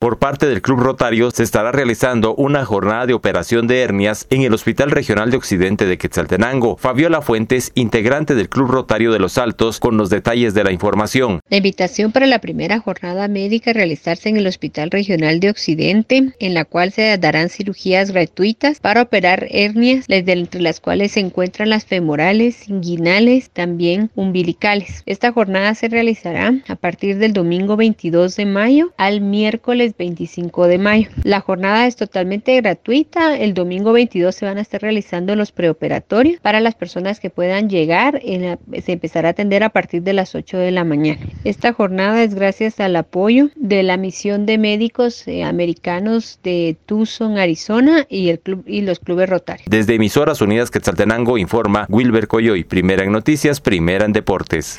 Por parte del Club Rotario se estará realizando una jornada de operación de hernias en el Hospital Regional de Occidente de Quetzaltenango. Fabiola Fuentes, integrante del Club Rotario de Los Altos, con los detalles de la información. La invitación para la primera jornada médica realizarse en el Hospital Regional de Occidente, en la cual se darán cirugías gratuitas para operar hernias, entre las cuales se encuentran las femorales, inguinales, también umbilicales. Esta jornada se realizará a partir del domingo 22 de mayo al miércoles 25 de mayo. La jornada es totalmente gratuita. El domingo 22 se van a estar realizando los preoperatorios para las personas que puedan llegar. se empezará a atender a partir de las 8 de la mañana. Esta jornada es gracias al apoyo de la misión de médicos eh, americanos de Tucson, Arizona y, el club, y los clubes Rotarios. Desde Emisoras Unidas Quetzaltenango informa Wilber Coyoy, primera en noticias, primera en deportes.